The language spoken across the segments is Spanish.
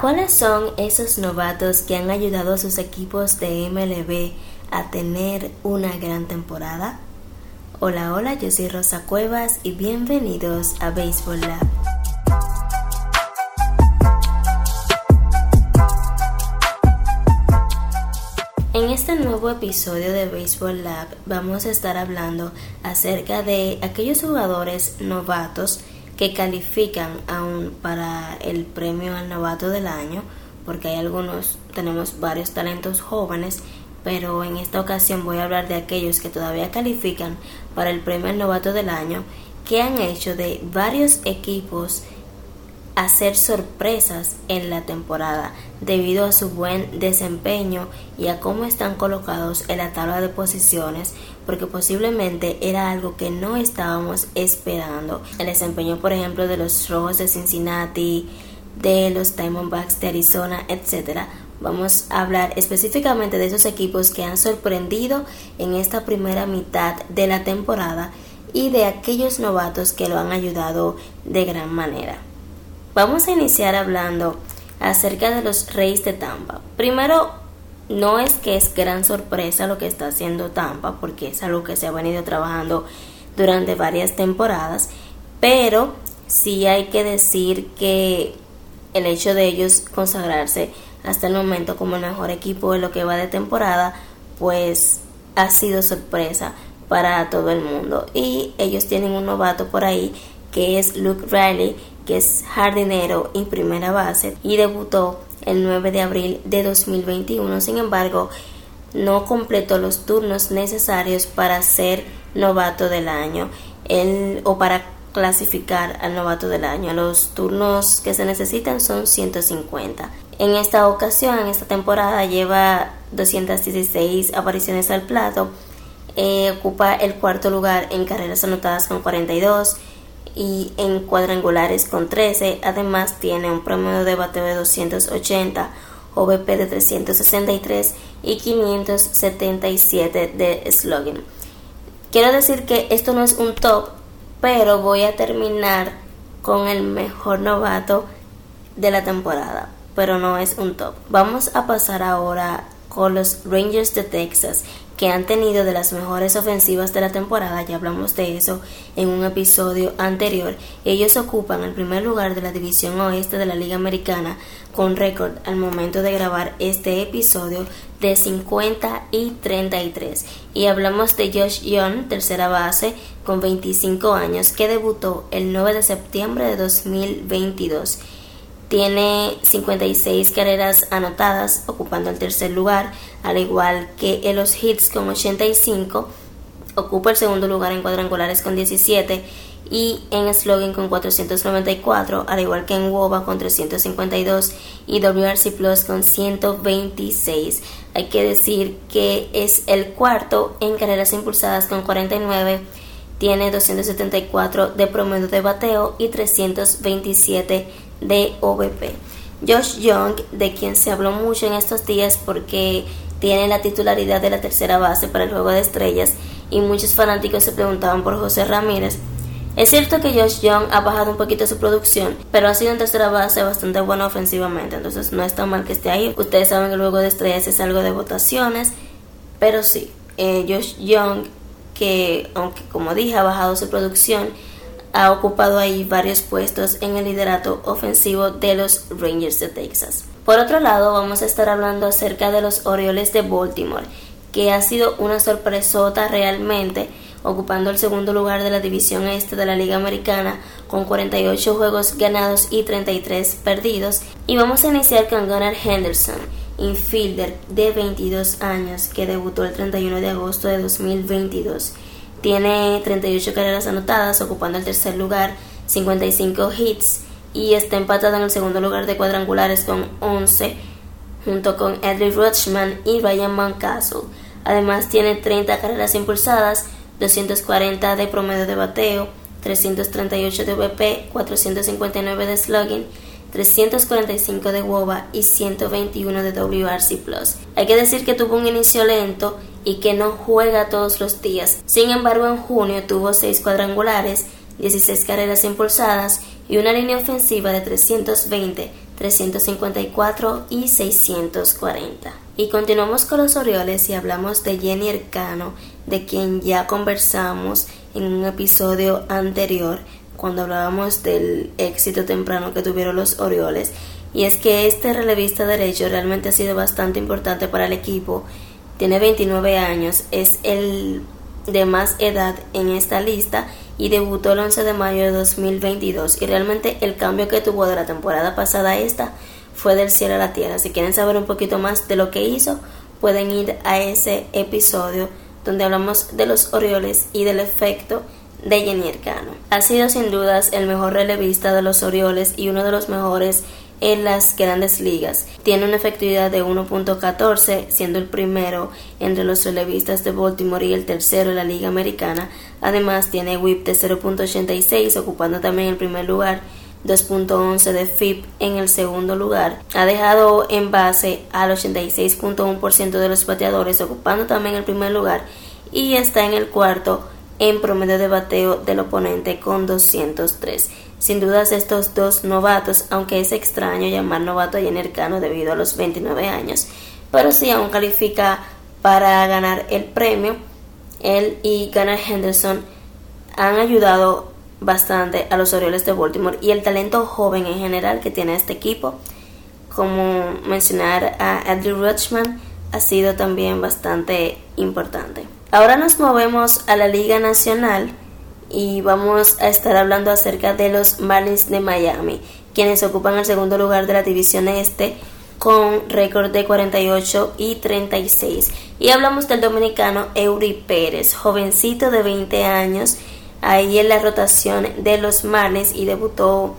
¿Cuáles son esos novatos que han ayudado a sus equipos de MLB a tener una gran temporada? Hola, hola, yo soy Rosa Cuevas y bienvenidos a Baseball Lab. En este nuevo episodio de Baseball Lab vamos a estar hablando acerca de aquellos jugadores novatos que califican aún para el premio al novato del año, porque hay algunos, tenemos varios talentos jóvenes, pero en esta ocasión voy a hablar de aquellos que todavía califican para el premio al novato del año, que han hecho de varios equipos hacer sorpresas en la temporada debido a su buen desempeño y a cómo están colocados en la tabla de posiciones porque posiblemente era algo que no estábamos esperando. El desempeño, por ejemplo, de los Rojos de Cincinnati, de los Diamondbacks de Arizona, etcétera. Vamos a hablar específicamente de esos equipos que han sorprendido en esta primera mitad de la temporada y de aquellos novatos que lo han ayudado de gran manera. Vamos a iniciar hablando acerca de los Reyes de Tampa. Primero, no es que es gran sorpresa lo que está haciendo Tampa, porque es algo que se ha venido trabajando durante varias temporadas, pero sí hay que decir que el hecho de ellos consagrarse hasta el momento como el mejor equipo de lo que va de temporada, pues ha sido sorpresa para todo el mundo. Y ellos tienen un novato por ahí que es Luke Riley, que es jardinero y primera base y debutó el 9 de abril de 2021. Sin embargo, no completó los turnos necesarios para ser novato del año o para clasificar al novato del año. Los turnos que se necesitan son 150. En esta ocasión, en esta temporada, lleva 216 apariciones al plato. Eh, ocupa el cuarto lugar en carreras anotadas con 42 y en cuadrangulares con 13. Además tiene un promedio de bateo de 280, OVP de 363 y 577 de slogan. Quiero decir que esto no es un top, pero voy a terminar con el mejor novato de la temporada, pero no es un top. Vamos a pasar ahora con los Rangers de Texas, que han tenido de las mejores ofensivas de la temporada, ya hablamos de eso en un episodio anterior. Ellos ocupan el primer lugar de la división oeste de la Liga Americana con récord al momento de grabar este episodio de 50 y 33. Y hablamos de Josh Young, tercera base, con 25 años, que debutó el 9 de septiembre de 2022 tiene 56 carreras anotadas, ocupando el tercer lugar, al igual que en los hits con 85, ocupa el segundo lugar en cuadrangulares con 17 y en slogan con 494, al igual que en WOBA con 352 y WRC Plus con 126. Hay que decir que es el cuarto en carreras impulsadas con 49, tiene 274 de promedio de bateo y 327 de OVP. Josh Young, de quien se habló mucho en estos días porque tiene la titularidad de la tercera base para el juego de estrellas y muchos fanáticos se preguntaban por José Ramírez. Es cierto que Josh Young ha bajado un poquito su producción, pero ha sido en tercera base bastante bueno ofensivamente, entonces no es tan mal que esté ahí. Ustedes saben que el juego de estrellas es algo de votaciones, pero sí, eh, Josh Young, que aunque como dije ha bajado su producción, ha ocupado ahí varios puestos en el liderato ofensivo de los Rangers de Texas. Por otro lado, vamos a estar hablando acerca de los Orioles de Baltimore, que ha sido una sorpresota realmente, ocupando el segundo lugar de la división este de la Liga Americana con 48 juegos ganados y 33 perdidos. Y vamos a iniciar con Gunnar Henderson, infielder de 22 años, que debutó el 31 de agosto de 2022. Tiene 38 carreras anotadas, ocupando el tercer lugar, 55 hits y está empatado en el segundo lugar de cuadrangulares con 11, junto con Edley Rutschman y Ryan Mancastle. Además tiene 30 carreras impulsadas, 240 de promedio de bateo, 338 de VP, 459 de slugging, 345 de WOBA y 121 de WRC. Hay que decir que tuvo un inicio lento y que no juega todos los días. Sin embargo, en junio tuvo 6 cuadrangulares, 16 carreras impulsadas y una línea ofensiva de 320, 354 y 640. Y continuamos con los Orioles y hablamos de Jenny Ercano, de quien ya conversamos en un episodio anterior cuando hablábamos del éxito temprano que tuvieron los Orioles. Y es que este relevista derecho realmente ha sido bastante importante para el equipo. Tiene 29 años, es el de más edad en esta lista y debutó el 11 de mayo de 2022 y realmente el cambio que tuvo de la temporada pasada a esta fue del cielo a la tierra. Si quieren saber un poquito más de lo que hizo, pueden ir a ese episodio donde hablamos de los Orioles y del efecto de Jenny Ercano. Ha sido sin dudas el mejor relevista de los Orioles y uno de los mejores en las grandes ligas. Tiene una efectividad de 1.14, siendo el primero entre los relevistas de Baltimore y el tercero en la Liga Americana. Además, tiene whip de 0.86, ocupando también el primer lugar. 2.11 de FIP en el segundo lugar. Ha dejado en base al 86.1% de los bateadores, ocupando también el primer lugar. Y está en el cuarto en promedio de bateo del oponente con 203. Sin dudas estos dos novatos, aunque es extraño llamar novato a Jenner debido a los 29 años, pero sí aún califica para ganar el premio. Él y Gunnar Henderson han ayudado bastante a los Orioles de Baltimore y el talento joven en general que tiene este equipo, como mencionar a Andrew Rutschman, ha sido también bastante importante. Ahora nos movemos a la Liga Nacional y vamos a estar hablando acerca de los Marlins de Miami, quienes ocupan el segundo lugar de la división este con récord de 48 y 36. Y hablamos del dominicano Eury Pérez, jovencito de 20 años, ahí en la rotación de los Marlins y debutó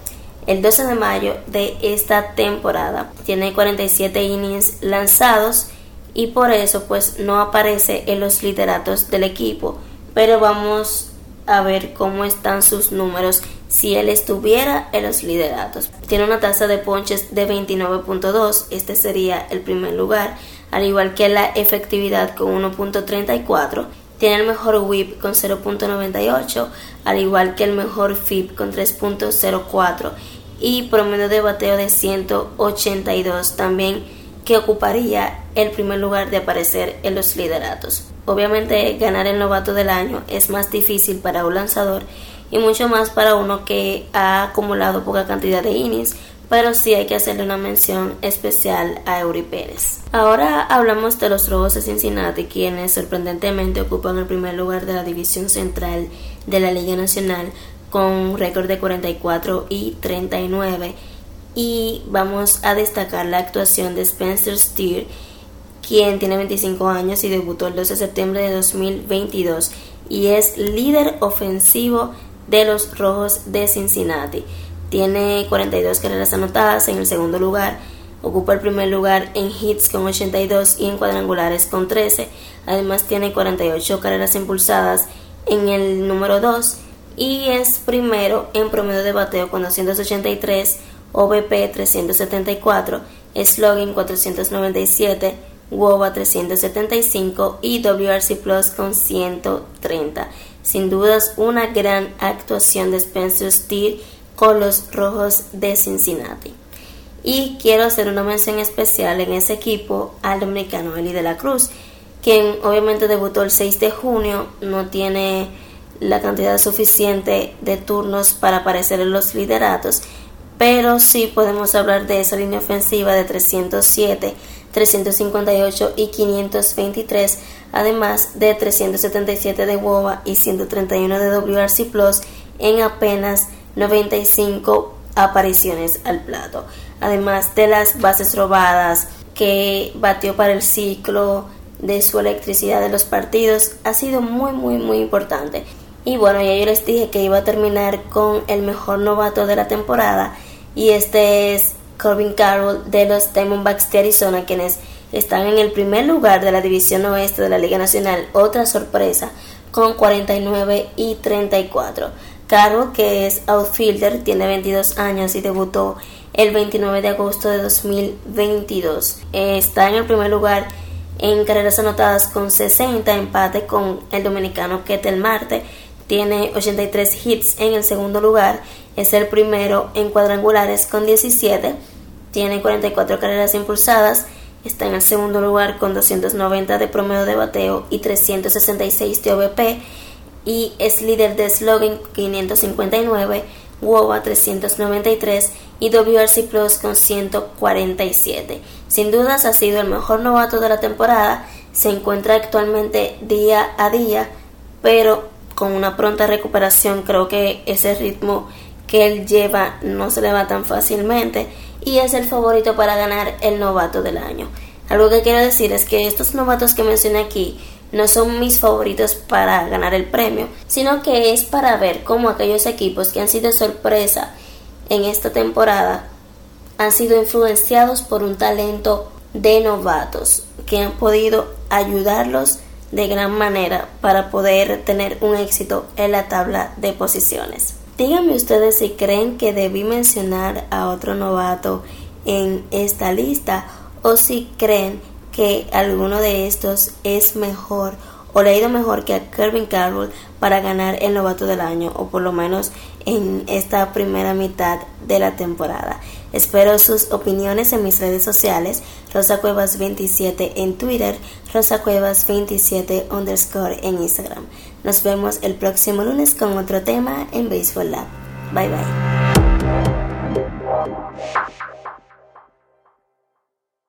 el 12 de mayo de esta temporada. Tiene 47 innings lanzados y por eso pues no aparece en los lideratos del equipo, pero vamos a ver cómo están sus números si él estuviera en los lideratos. Tiene una tasa de ponches de 29.2, este sería el primer lugar, al igual que la efectividad con 1.34. Tiene el mejor whip con 0.98, al igual que el mejor FIP con 3.04 y promedio de bateo de 182 también que ocuparía el primer lugar de aparecer en los lideratos. Obviamente ganar el novato del año es más difícil para un lanzador y mucho más para uno que ha acumulado poca cantidad de innings, pero sí hay que hacerle una mención especial a Eury Pérez. Ahora hablamos de los Rojos de Cincinnati, quienes sorprendentemente ocupan el primer lugar de la división central de la Liga Nacional con un récord de 44 y 39 y vamos a destacar la actuación de Spencer Steer quien tiene 25 años y debutó el 12 de septiembre de 2022 y es líder ofensivo de los Rojos de Cincinnati. Tiene 42 carreras anotadas en el segundo lugar, ocupa el primer lugar en hits con 82 y en cuadrangulares con 13. Además tiene 48 carreras impulsadas en el número 2 y es primero en promedio de bateo con 283, OVP 374, slogan 497, WOBA 375 y WRC Plus con 130. Sin dudas una gran actuación de Spencer Steele con los Rojos de Cincinnati. Y quiero hacer una mención especial en ese equipo al dominicano Eli de la Cruz, quien obviamente debutó el 6 de junio, no tiene la cantidad suficiente de turnos para aparecer en los lideratos, pero sí podemos hablar de esa línea ofensiva de 307 358 y 523, además de 377 de WOBA y 131 de WRC Plus en apenas 95 apariciones al plato. Además de las bases robadas que batió para el ciclo de su electricidad de los partidos, ha sido muy muy muy importante. Y bueno, ya yo les dije que iba a terminar con el mejor novato de la temporada y este es Corbin Carroll de los Diamondbacks de Arizona, quienes están en el primer lugar de la división oeste de la Liga Nacional, otra sorpresa, con 49 y 34. Carroll, que es outfielder, tiene 22 años y debutó el 29 de agosto de 2022. Está en el primer lugar en carreras anotadas con 60, empate con el dominicano Ketel Marte. Tiene 83 hits en el segundo lugar. Es el primero en cuadrangulares con 17 tiene 44 carreras impulsadas, está en el segundo lugar con 290 de promedio de bateo y 366 de OVP y es líder de slogan 559, WOBA 393 y WRC Plus con 147. Sin dudas ha sido el mejor novato de la temporada, se encuentra actualmente día a día, pero con una pronta recuperación creo que ese ritmo que él lleva no se le va tan fácilmente y es el favorito para ganar el novato del año. Algo que quiero decir es que estos novatos que mencioné aquí no son mis favoritos para ganar el premio, sino que es para ver cómo aquellos equipos que han sido sorpresa en esta temporada han sido influenciados por un talento de novatos que han podido ayudarlos de gran manera para poder tener un éxito en la tabla de posiciones. Díganme ustedes si creen que debí mencionar a otro novato en esta lista o si creen que alguno de estos es mejor o le ido mejor que a Kevin Carroll para ganar el novato del año o por lo menos en esta primera mitad de la temporada. Espero sus opiniones en mis redes sociales, Rosa Cuevas 27 en Twitter, Rosa Cuevas 27 underscore en Instagram. Nos vemos el próximo lunes con otro tema en Baseball Lab. Bye bye.